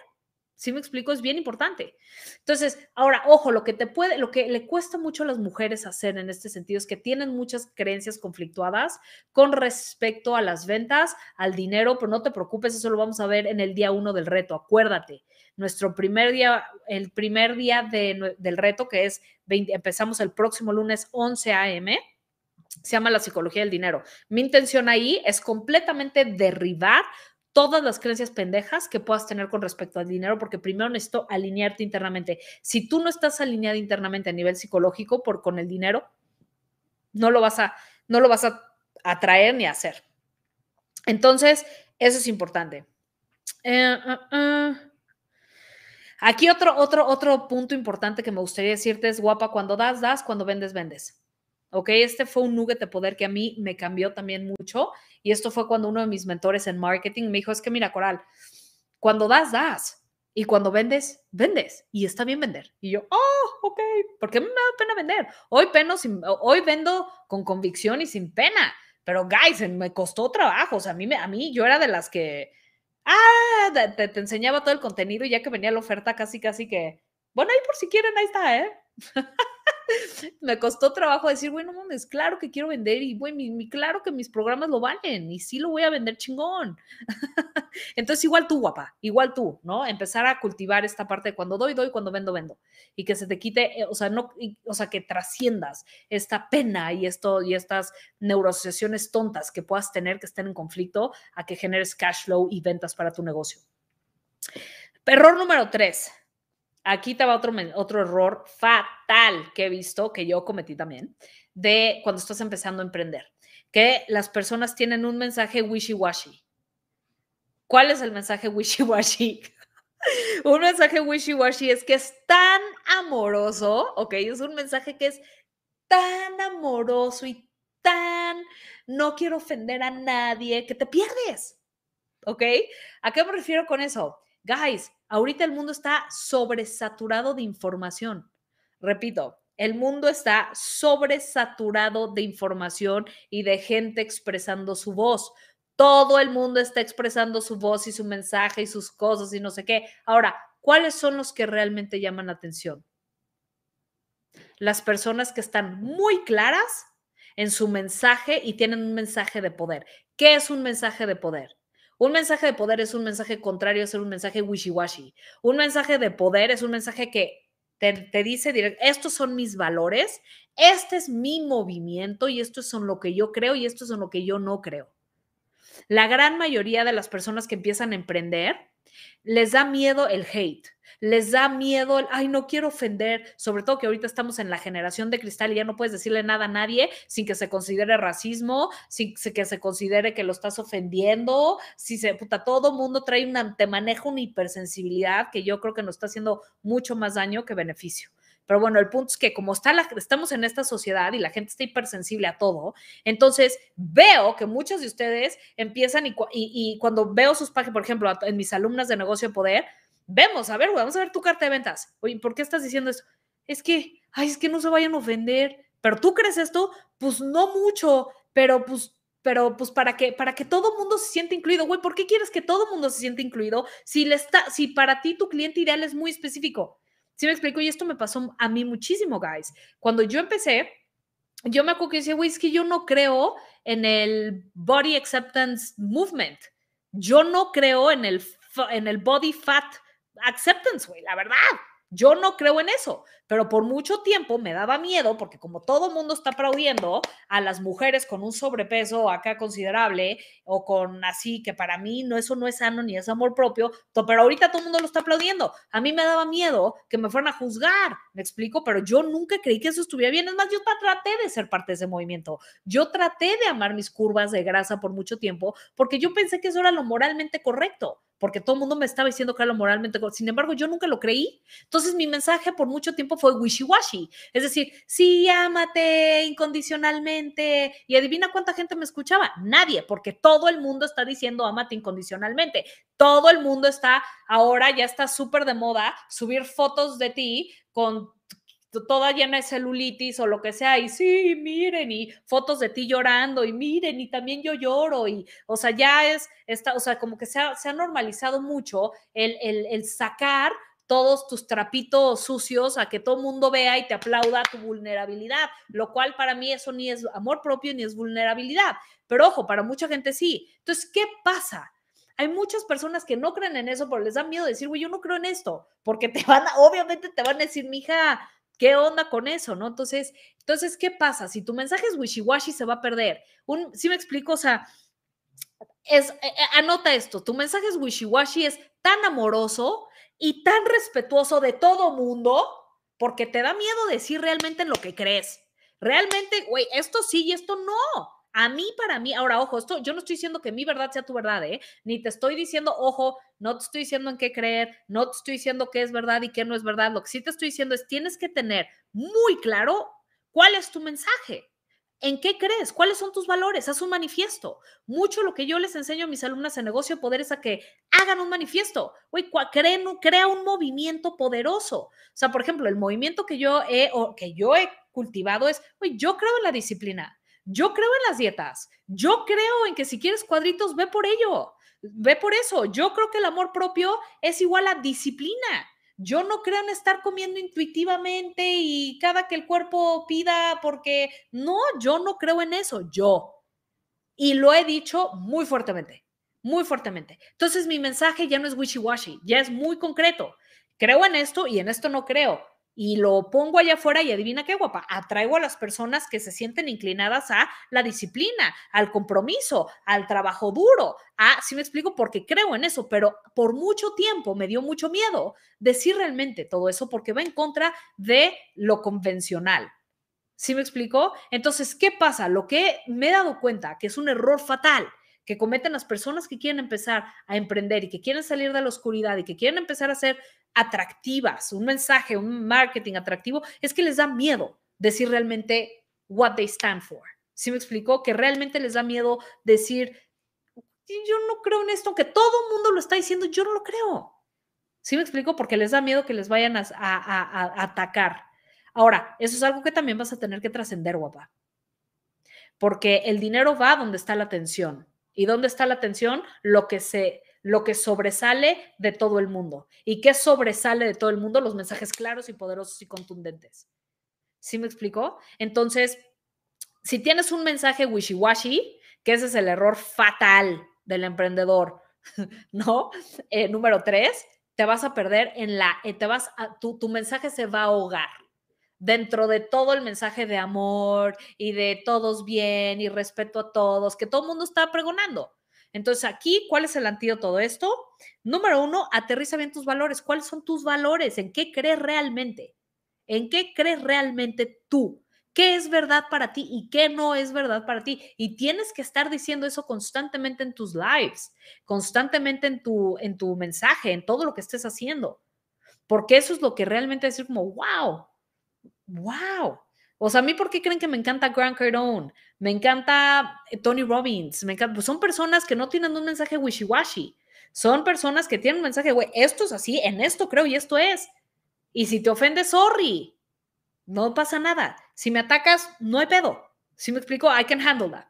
¿Sí me explico? Es bien importante. Entonces, ahora, ojo, lo que te puede, lo que le cuesta mucho a las mujeres hacer en este sentido es que tienen muchas creencias conflictuadas con respecto a las ventas, al dinero, pero no te preocupes, eso lo vamos a ver en el día uno del reto. Acuérdate, nuestro primer día, el primer día de, del reto, que es 20, empezamos el próximo lunes 11 a.m., se llama la psicología del dinero. Mi intención ahí es completamente derribar todas las creencias pendejas que puedas tener con respecto al dinero, porque primero necesito alinearte internamente. Si tú no estás alineado internamente a nivel psicológico por con el dinero, no lo vas a, no lo vas a atraer ni a hacer. Entonces, eso es importante. Eh, uh, uh. Aquí otro, otro, otro punto importante que me gustaría decirte es, guapa, cuando das, das, cuando vendes, vendes. ¿Ok? Este fue un nugget de poder que a mí me cambió también mucho y esto fue cuando uno de mis mentores en marketing me dijo, es que mira, Coral, cuando das, das. Y cuando vendes, vendes. Y está bien vender. Y yo, oh, ok, porque me da pena vender. Hoy, peno sin, hoy vendo con convicción y sin pena. Pero, guys, me costó trabajo. O sea, a mí, a mí yo era de las que, ah, te, te enseñaba todo el contenido y ya que venía la oferta casi, casi que, bueno, ahí por si quieren, ahí está, ¿eh? me costó trabajo decir, bueno, mames, claro que quiero vender y, mi, claro que mis programas lo valen y sí lo voy a vender chingón. Entonces, igual tú, guapa, igual tú, ¿no? Empezar a cultivar esta parte de cuando doy, doy, cuando vendo, vendo. Y que se te quite, eh, o sea, no, o sea, que trasciendas esta pena y esto y estas neuroasociaciones tontas que puedas tener que estén en conflicto a que generes cash flow y ventas para tu negocio. Error número tres aquí estaba otro, otro error fatal que he visto, que yo cometí también, de cuando estás empezando a emprender, que las personas tienen un mensaje wishy-washy. ¿Cuál es el mensaje wishy-washy? un mensaje wishy-washy es que es tan amoroso, ¿ok? Es un mensaje que es tan amoroso y tan no quiero ofender a nadie que te pierdes, ¿ok? ¿A qué me refiero con eso? Guys, ahorita el mundo está sobresaturado de información. Repito, el mundo está sobresaturado de información y de gente expresando su voz. Todo el mundo está expresando su voz y su mensaje y sus cosas y no sé qué. Ahora, ¿cuáles son los que realmente llaman la atención? Las personas que están muy claras en su mensaje y tienen un mensaje de poder. ¿Qué es un mensaje de poder? Un mensaje de poder es un mensaje contrario a ser un mensaje wishy-washy. Un mensaje de poder es un mensaje que te, dice directo, estos son mis valores, este es mi movimiento y esto es en lo que yo creo y esto es en lo que yo no creo. La gran mayoría de las personas que empiezan a emprender les da miedo el hate, les da miedo el, ay, no quiero ofender, sobre todo que ahorita estamos en la generación de cristal y ya no puedes decirle nada a nadie sin que se considere racismo, sin que se considere que lo estás ofendiendo, si se, puta, todo mundo trae una, te maneja una hipersensibilidad que yo creo que nos está haciendo mucho más daño que beneficio. Pero bueno, el punto es que como está la, estamos en esta sociedad y la gente está hipersensible a todo, entonces veo que muchos de ustedes empiezan y, cuando veo sus páginas, por ejemplo, en mis alumnas de negocio de poder, vemos, a ver, vamos a ver tu carta de ventas. Oye, ¿por qué estás diciendo eso? Es que, ay, es que no se vayan a ofender. Pero tú crees esto, pues no mucho, pero pues pero pues para que para que todo mundo se sienta incluido, güey, ¿por qué quieres que todo mundo se sienta incluido si le está si para ti tu cliente ideal es muy específico? ¿Sí me explico? Y esto me pasó a mí muchísimo, guys. Cuando yo empecé, yo me acuerdo que decía, güey, es que yo no creo en el body acceptance movement. Yo no creo en el, en el body fat acceptance, güey, la verdad. Yo no creo en eso, pero por mucho tiempo me daba miedo porque como todo mundo está aplaudiendo a las mujeres con un sobrepeso acá considerable o con así que para mí no eso no es sano ni es amor propio, pero ahorita todo el mundo lo está aplaudiendo. A mí me daba miedo que me fueran a juzgar, me explico, pero yo nunca creí que eso estuviera bien. Es más, yo traté de ser parte de ese movimiento. Yo traté de amar mis curvas de grasa por mucho tiempo porque yo pensé que eso era lo moralmente correcto porque todo el mundo me estaba diciendo que era lo moralmente correcto. Sin embargo, yo nunca lo creí. Entonces, mi mensaje por mucho tiempo fue wishy-washy. Es decir, sí, ámate incondicionalmente. Y adivina cuánta gente me escuchaba. Nadie, porque todo el mundo está diciendo ámate incondicionalmente. Todo el mundo está, ahora ya está súper de moda subir fotos de ti con toda llena de celulitis o lo que sea, y sí, miren, y fotos de ti llorando, y miren, y también yo lloro, y, o sea, ya es, está, o sea, como que se ha, se ha normalizado mucho el, el, el, sacar todos tus trapitos sucios a que todo mundo vea y te aplauda tu vulnerabilidad, lo cual para mí eso ni es amor propio ni es vulnerabilidad, pero ojo, para mucha gente sí. Entonces, ¿qué pasa? Hay muchas personas que no creen en eso, pero les da miedo decir, güey, yo no creo en esto, porque te van a, obviamente te van a decir, mija, ¿Qué onda con eso, no? Entonces, entonces, ¿qué pasa? Si tu mensaje es wishy-washy, se va a perder. Un, ¿Sí me explico? O sea, es, eh, eh, anota esto, tu mensaje es wishy-washy, es tan amoroso y tan respetuoso de todo mundo, porque te da miedo decir realmente en lo que crees. Realmente, güey, esto sí y esto no. A mí, para mí, ahora, ojo, esto yo no estoy diciendo que mi verdad sea tu verdad, ¿eh? Ni te estoy diciendo, ojo, no te estoy diciendo en qué creer, no te estoy diciendo qué es verdad y qué no es verdad. Lo que sí te estoy diciendo es, tienes que tener muy claro cuál es tu mensaje. ¿En qué crees? ¿Cuáles son tus valores? Haz un manifiesto. Mucho lo que yo les enseño a mis alumnas en negocio poder es a que hagan un manifiesto. Creen, crea un movimiento poderoso. O sea, por ejemplo, el movimiento que yo he, o que yo he cultivado es, oye, yo creo en la disciplina. Yo creo en las dietas. Yo creo en que si quieres cuadritos, ve por ello. Ve por eso. Yo creo que el amor propio es igual a disciplina. Yo no creo en estar comiendo intuitivamente y cada que el cuerpo pida porque no, yo no creo en eso. Yo. Y lo he dicho muy fuertemente, muy fuertemente. Entonces mi mensaje ya no es wishy-washy, ya es muy concreto. Creo en esto y en esto no creo y lo pongo allá afuera y adivina qué guapa, atraigo a las personas que se sienten inclinadas a la disciplina, al compromiso, al trabajo duro, a, si me explico, porque creo en eso, pero por mucho tiempo me dio mucho miedo decir realmente todo eso porque va en contra de lo convencional. ¿Sí me explico? Entonces, ¿qué pasa? Lo que me he dado cuenta que es un error fatal que cometen las personas que quieren empezar a emprender y que quieren salir de la oscuridad y que quieren empezar a ser atractivas, un mensaje, un marketing atractivo, es que les da miedo decir realmente what they stand for. ¿Sí me explicó? Que realmente les da miedo decir, yo no creo en esto, aunque todo el mundo lo está diciendo, yo no lo creo. ¿Sí me explico? Porque les da miedo que les vayan a, a atacar. Ahora, eso es algo que también vas a tener que trascender, guapa. Porque el dinero va donde está la atención. ¿Y dónde está la atención? Lo que se lo que sobresale de todo el mundo. ¿Y qué sobresale de todo el mundo? Los mensajes claros y poderosos y contundentes. ¿Sí me explicó? Entonces, si tienes un mensaje wishy-washy, que ese es el error fatal del emprendedor, ¿no? Eh, número tres, te vas a perder en la, eh, te vas a, tu, tu mensaje se va a ahogar dentro de todo el mensaje de amor y de todos bien y respeto a todos, que todo el mundo está pregonando. Entonces, aquí, ¿cuál es el antídoto todo esto? Número uno, aterriza bien tus valores. ¿Cuáles son tus valores? ¿En qué crees realmente? ¿En qué crees realmente tú? ¿Qué es verdad para ti y qué no es verdad para ti? Y tienes que estar diciendo eso constantemente en tus lives, constantemente en tu, en tu mensaje, en todo lo que estés haciendo. Porque eso es lo que realmente decir como, wow, wow. O sea, a mí, ¿por qué creen que me encanta Grant Cardone? Me encanta eh, Tony Robbins, me encanta, pues son personas que no tienen un mensaje wishy-washy. Son personas que tienen un mensaje, güey, esto es así, en esto creo y esto es. Y si te ofendes, sorry. No pasa nada. Si me atacas, no hay pedo. Si me explico, I can handle that.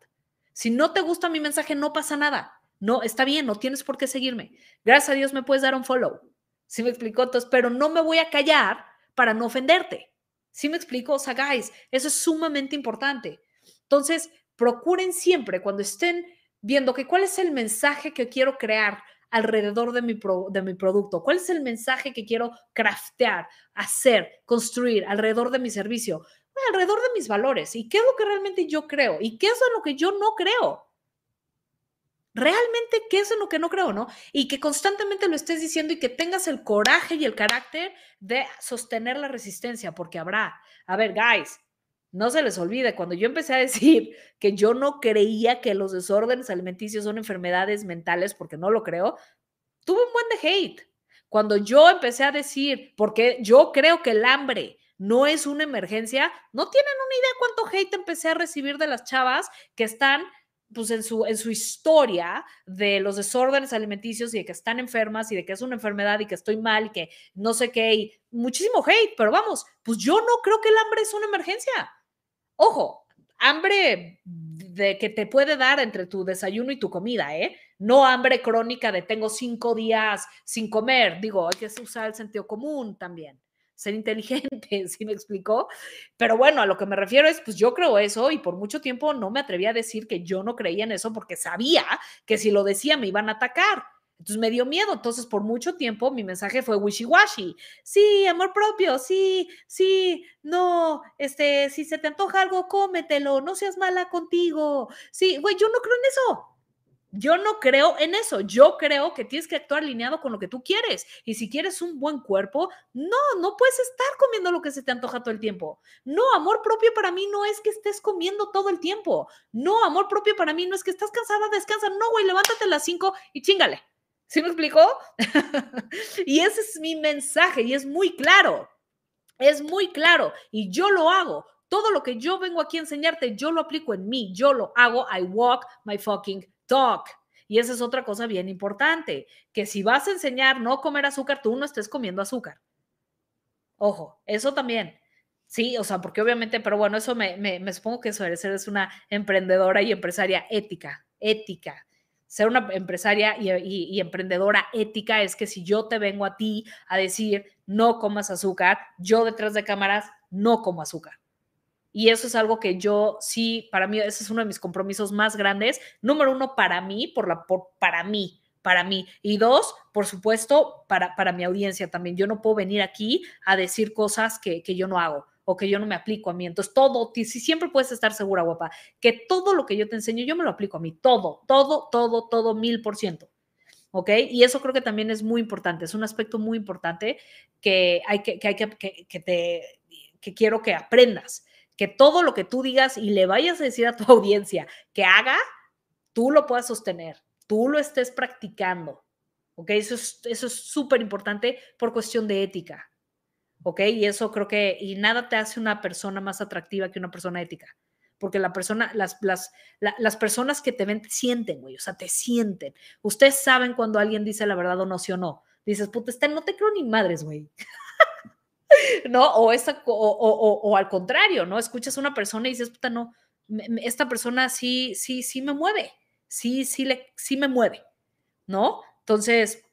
Si no te gusta mi mensaje, no pasa nada. No, está bien, no tienes por qué seguirme. Gracias a Dios me puedes dar un follow. Si me explico, entonces, pero no me voy a callar para no ofenderte. ¿Sí me explico? O sea, guys, eso es sumamente importante. Entonces, procuren siempre cuando estén viendo que cuál es el mensaje que quiero crear alrededor de mi, de mi producto, cuál es el mensaje que quiero craftear, hacer, construir alrededor de mi servicio, alrededor de mis valores y qué es lo que realmente yo creo y qué es lo que yo no creo realmente qué es en lo que no creo, ¿no? Y que constantemente lo estés diciendo y que tengas el coraje y el carácter de sostener la resistencia, porque habrá. A ver, guys, no se les olvide, cuando yo empecé a decir que yo no creía que los desórdenes alimenticios son enfermedades mentales, porque no lo creo, tuve un buen de hate. Cuando yo empecé a decir, porque yo creo que el hambre no es una emergencia, no tienen una idea cuánto hate empecé a recibir de las chavas que están pues en su, en su historia de los desórdenes alimenticios y de que están enfermas y de que es una enfermedad y que estoy mal y que no sé qué, y muchísimo hate, pero vamos, pues yo no creo que el hambre es una emergencia. Ojo, hambre de que te puede dar entre tu desayuno y tu comida, ¿eh? No hambre crónica de tengo cinco días sin comer, digo, hay que usar el sentido común también ser inteligente, ¿sí me explicó? Pero bueno, a lo que me refiero es, pues yo creo eso y por mucho tiempo no me atreví a decir que yo no creía en eso porque sabía que si lo decía me iban a atacar. Entonces me dio miedo. Entonces, por mucho tiempo mi mensaje fue wishy-washy. Sí, amor propio, sí, sí, no, este, si se te antoja algo, cómetelo, no seas mala contigo. Sí, güey, yo no creo en eso. Yo no creo en eso. Yo creo que tienes que actuar alineado con lo que tú quieres. Y si quieres un buen cuerpo, no, no puedes estar comiendo lo que se te antoja todo el tiempo. No, amor propio para mí no es que estés comiendo todo el tiempo. No, amor propio para mí no es que estás cansada, descansa. No, güey, levántate a las 5 y chingale. ¿Sí me explicó? y ese es mi mensaje y es muy claro. Es muy claro y yo lo hago. Todo lo que yo vengo aquí a enseñarte, yo lo aplico en mí, yo lo hago. I walk my fucking talk. Y esa es otra cosa bien importante, que si vas a enseñar no comer azúcar, tú no estés comiendo azúcar. Ojo, eso también. Sí, o sea, porque obviamente, pero bueno, eso me, me, supongo que eso eres, una emprendedora y empresaria ética, ética. Ser una empresaria y emprendedora ética es que si yo te vengo a ti a decir no comas azúcar, yo detrás de cámaras no como azúcar. Y eso es algo que yo sí, para mí, ese es uno de mis compromisos más grandes. Número uno, para mí, por la, por, para mí, para mí. Y dos, por supuesto, para, para mi audiencia también. Yo no puedo venir aquí a decir cosas que, que yo no hago o que yo no me aplico a mí. Entonces, todo, si siempre puedes estar segura, guapa, que todo lo que yo te enseño, yo me lo aplico a mí. Todo, todo, todo, todo, mil por ciento. ¿ok? Y eso creo que también es muy importante, es un aspecto muy importante que hay que, que hay que, que, que te, quiero que aprendas que todo lo que tú digas y le vayas a decir a tu audiencia que haga, tú lo puedas sostener, tú lo estés practicando. ¿Ok? Eso es eso es súper importante por cuestión de ética. ¿Ok? Y eso creo que, y nada te hace una persona más atractiva que una persona ética. Porque la persona, las, las, las personas que te ven te sienten, güey, o sea, te sienten. Ustedes saben cuando alguien dice la verdad o no, sí o no. Dices, puta, este, no te creo ni madres, güey. ¿no? O, esa, o, al contrario, ¿no? Escuchas a una persona y dices, puta, no, esta persona sí, sí, sí me mueve, sí, sí, le, sí me mueve, ¿no? Entonces,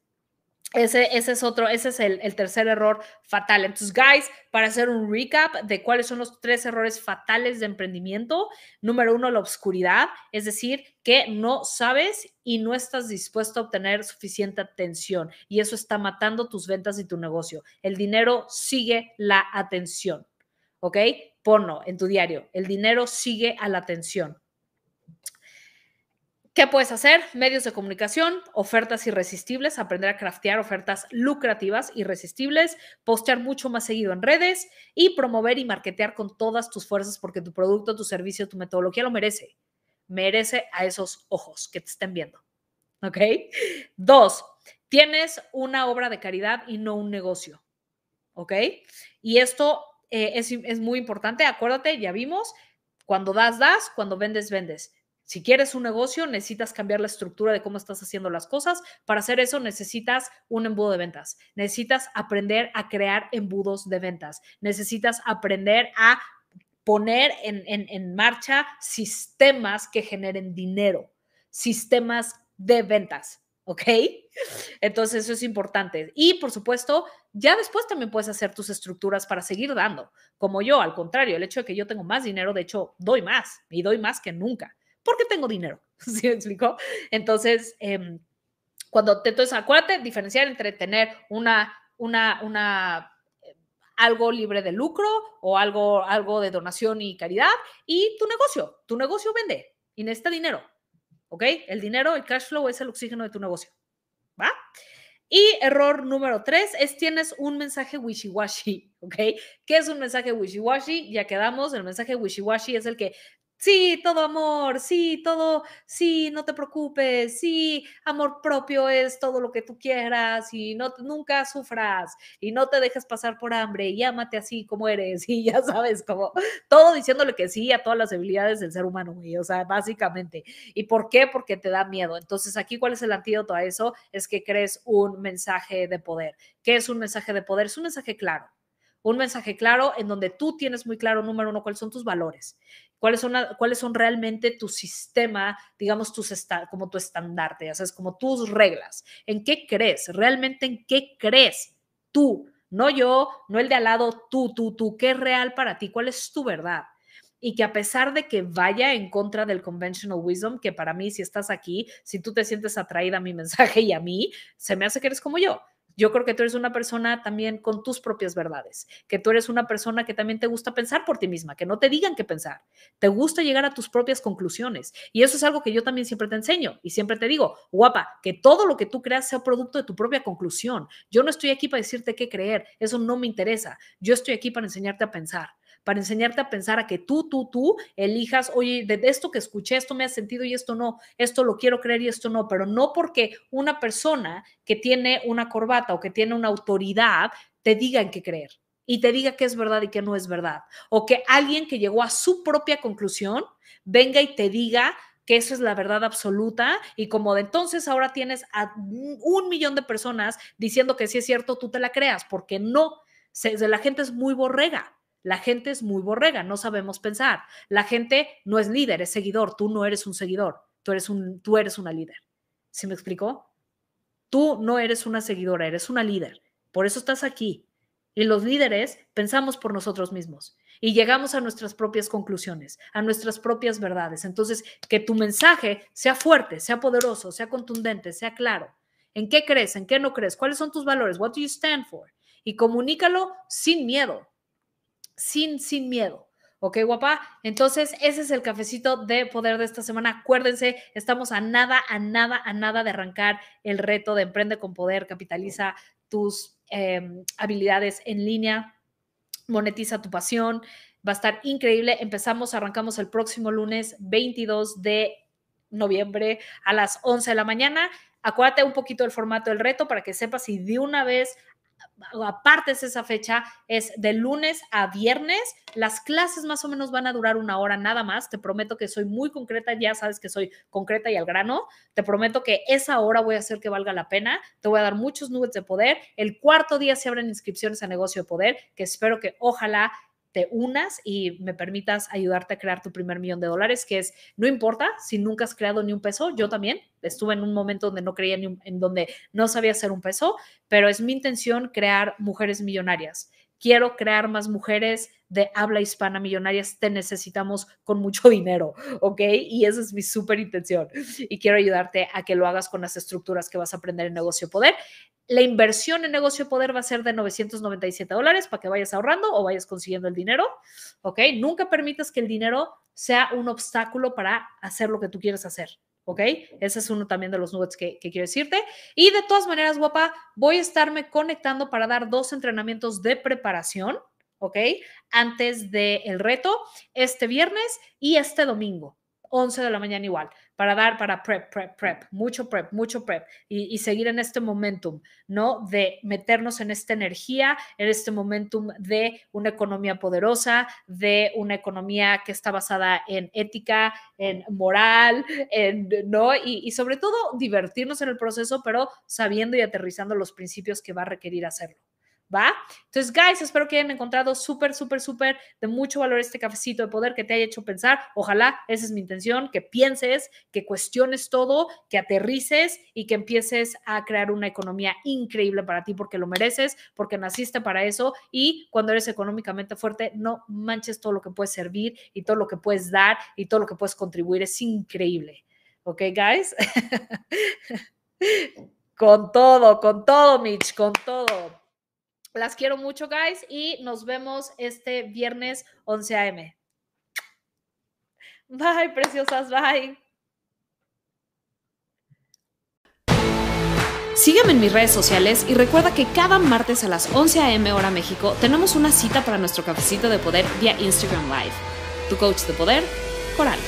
Ese, ese, es otro, ese es el, el, tercer error fatal. Entonces, guys, para hacer un recap de cuáles son los tres errores fatales de emprendimiento. Número uno, la obscuridad, es decir, que no sabes y no estás dispuesto a obtener suficiente atención. Y eso está matando tus ventas y tu negocio. El dinero sigue la atención. ¿Ok? Ponlo en tu diario. El dinero sigue a la atención. ¿Qué puedes hacer? Medios de comunicación, ofertas irresistibles, aprender a craftear ofertas lucrativas, irresistibles, postear mucho más seguido en redes y promover y marketear con todas tus fuerzas porque tu producto, tu servicio, tu metodología lo merece. Merece a esos ojos que te estén viendo. ¿Ok? Dos, tienes una obra de caridad y no un negocio. ¿Ok? Y esto eh, es, es muy importante. Acuérdate, ya vimos, cuando das, das, cuando vendes, vendes si quieres un negocio, necesitas cambiar la estructura de cómo estás haciendo las cosas. Para hacer eso, necesitas un embudo de ventas. Necesitas aprender a crear embudos de ventas. Necesitas aprender a poner en, marcha sistemas que generen dinero, sistemas de ventas. ¿Ok? Entonces eso es importante. Y por supuesto, ya después también puedes hacer tus estructuras para seguir dando. Como yo, al contrario, el hecho de que yo tengo más dinero, de hecho, doy más y doy más que nunca porque tengo dinero. ¿Sí me explicó? Entonces, eh, cuando te, entonces acuérdate diferenciar entre tener una, una, una, eh, algo libre de lucro o algo, algo de donación y caridad y tu negocio. Tu negocio vende y necesita dinero. ¿Ok? El dinero, el cash flow es el oxígeno de tu negocio. ¿Va? Y error número tres es tienes un mensaje wishy-washy, ¿ok? ¿Qué es un mensaje wishy-washy? Ya quedamos, el mensaje wishy-washy es el que Sí, todo amor, sí, todo, sí, no te preocupes, sí, amor propio es todo lo que tú quieras y no, nunca sufras y no te dejes pasar por hambre y así como eres y ya sabes, como todo diciéndole que sí a todas las debilidades del ser humano, o sea, básicamente. ¿Y por qué? Porque te da miedo. Entonces, aquí, ¿cuál es el antídoto a eso? Es que crees un mensaje de poder. ¿Qué es un mensaje de poder? Es un mensaje claro un mensaje claro en donde tú tienes muy claro, número uno, cuáles son tus valores cuáles son, cuáles son realmente tu sistema, digamos, tus como tu estandarte, ya sabes, como tus reglas. ¿En qué crees? ¿Realmente en qué crees tú? No yo, no el de al lado, tú, tú, tú. ¿Qué es real para ti? ¿Cuál es tu verdad? y que a pesar de que vaya en contra del conventional wisdom, que para mí si estás aquí, si tú te sientes atraída a mi mensaje y a mí, se me hace que eres como yo. Yo creo que tú eres una persona también con tus propias verdades, que tú eres una persona que también te gusta pensar por ti misma, que no te digan qué pensar, te gusta llegar a tus propias conclusiones. Y eso es algo que yo también siempre te enseño y siempre te digo, guapa, que todo lo que tú creas sea producto de tu propia conclusión. Yo no estoy aquí para decirte qué creer, eso no me interesa. Yo estoy aquí para enseñarte a pensar para enseñarte a pensar a que tú, tú, tú elijas, oye, de esto que escuché, esto me ha sentido y esto no, esto lo quiero creer y esto no, pero no porque una persona que tiene una corbata o que tiene una autoridad te diga en qué creer y te diga qué es verdad y qué no es verdad. O que alguien que llegó a su propia conclusión venga y te diga que eso es la verdad absoluta y como de entonces ahora tienes a un millón de personas diciendo que sí es cierto, tú te la creas, porque no, la gente es muy borrega. La gente es muy borrega, no sabemos pensar. La gente no es líder, es seguidor. Tú no eres un seguidor, tú eres, un, tú eres una líder. ¿Sí me explicó? Tú no eres una seguidora, eres una líder. Por eso estás aquí. Y los líderes pensamos por nosotros mismos y llegamos a nuestras propias conclusiones, a nuestras propias verdades. Entonces, que tu mensaje sea fuerte, sea poderoso, sea contundente, sea claro. ¿En qué crees? ¿En qué no crees? ¿Cuáles son tus valores? What do you stand for? Y comunícalo sin miedo sin, sin miedo. ¿Ok, guapa? Entonces, ese es el cafecito de poder de esta semana. Acuérdense, estamos a nada, a nada, a nada de arrancar el reto de Emprende con Poder, capitaliza tus em, habilidades en línea, monetiza tu pasión. Va a estar increíble. Empezamos, arrancamos el próximo lunes 22 de noviembre a las 11 de la mañana. Acuérdate un poquito del formato del reto para que sepas si de una vez aparte de esa fecha, es de lunes a viernes. Las clases más o menos van a durar una hora nada más. Te prometo que soy muy concreta, ya sabes que soy concreta y al grano. Te prometo que esa hora voy a hacer que valga la pena. Te voy a dar muchos nubes de poder. El cuarto día se abren inscripciones a negocio de poder, que espero que ojalá te unas y me permitas ayudarte a crear tu primer millón de dólares, que es, no importa si nunca has creado ni un peso, yo también estuve en un momento donde no creía ni en donde no sabía hacer un peso, pero es mi intención crear mujeres millonarias. Quiero crear más mujeres de habla hispana millonarias, te necesitamos con mucho dinero, ¿ok? Y esa es mi súper intención. Y quiero ayudarte a que lo hagas con las estructuras que vas a aprender en Negocio Poder. La inversión en Negocio Poder va a ser de 997 dólares para que vayas ahorrando o vayas consiguiendo el dinero, ¿ok? Nunca permitas que el dinero sea un obstáculo para hacer lo que tú quieres hacer. ¿ok? Ese es uno también de los nuggets que, quiero decirte. Y de todas maneras, guapa, voy a estarme conectando para dar dos entrenamientos de preparación, ¿ok? Antes del reto, este viernes y este domingo. 11 de la mañana igual, para dar, para prep, prep, prep, mucho prep, mucho prep y, seguir en este momentum, ¿no? De meternos en esta energía, en este momentum de una economía poderosa, de una economía que está basada en ética, en moral, en, ¿no? Y sobre todo divertirnos en el proceso, pero sabiendo y aterrizando los principios que va a requerir hacerlo. ¿Va? Entonces, guys, espero que hayan encontrado súper, súper, súper de mucho valor este cafecito de poder que te haya hecho pensar. Ojalá, esa es mi intención, que pienses, que cuestiones todo, que aterrices y que empieces a crear una economía increíble para ti porque lo mereces, porque naciste para eso y cuando eres económicamente fuerte, no manches todo lo que puedes servir y todo lo que puedes dar y todo lo que puedes contribuir. Es increíble. ¿Ok, guys? con todo, con todo, Mitch, con todo. Las quiero mucho, guys, y nos vemos este viernes 11 a.m. Bye, preciosas, bye. Sígueme en mis redes sociales y recuerda que cada martes a las 11 a.m. hora México tenemos una cita para nuestro cafecito de poder vía Instagram Live. Tu coach de poder, Coral.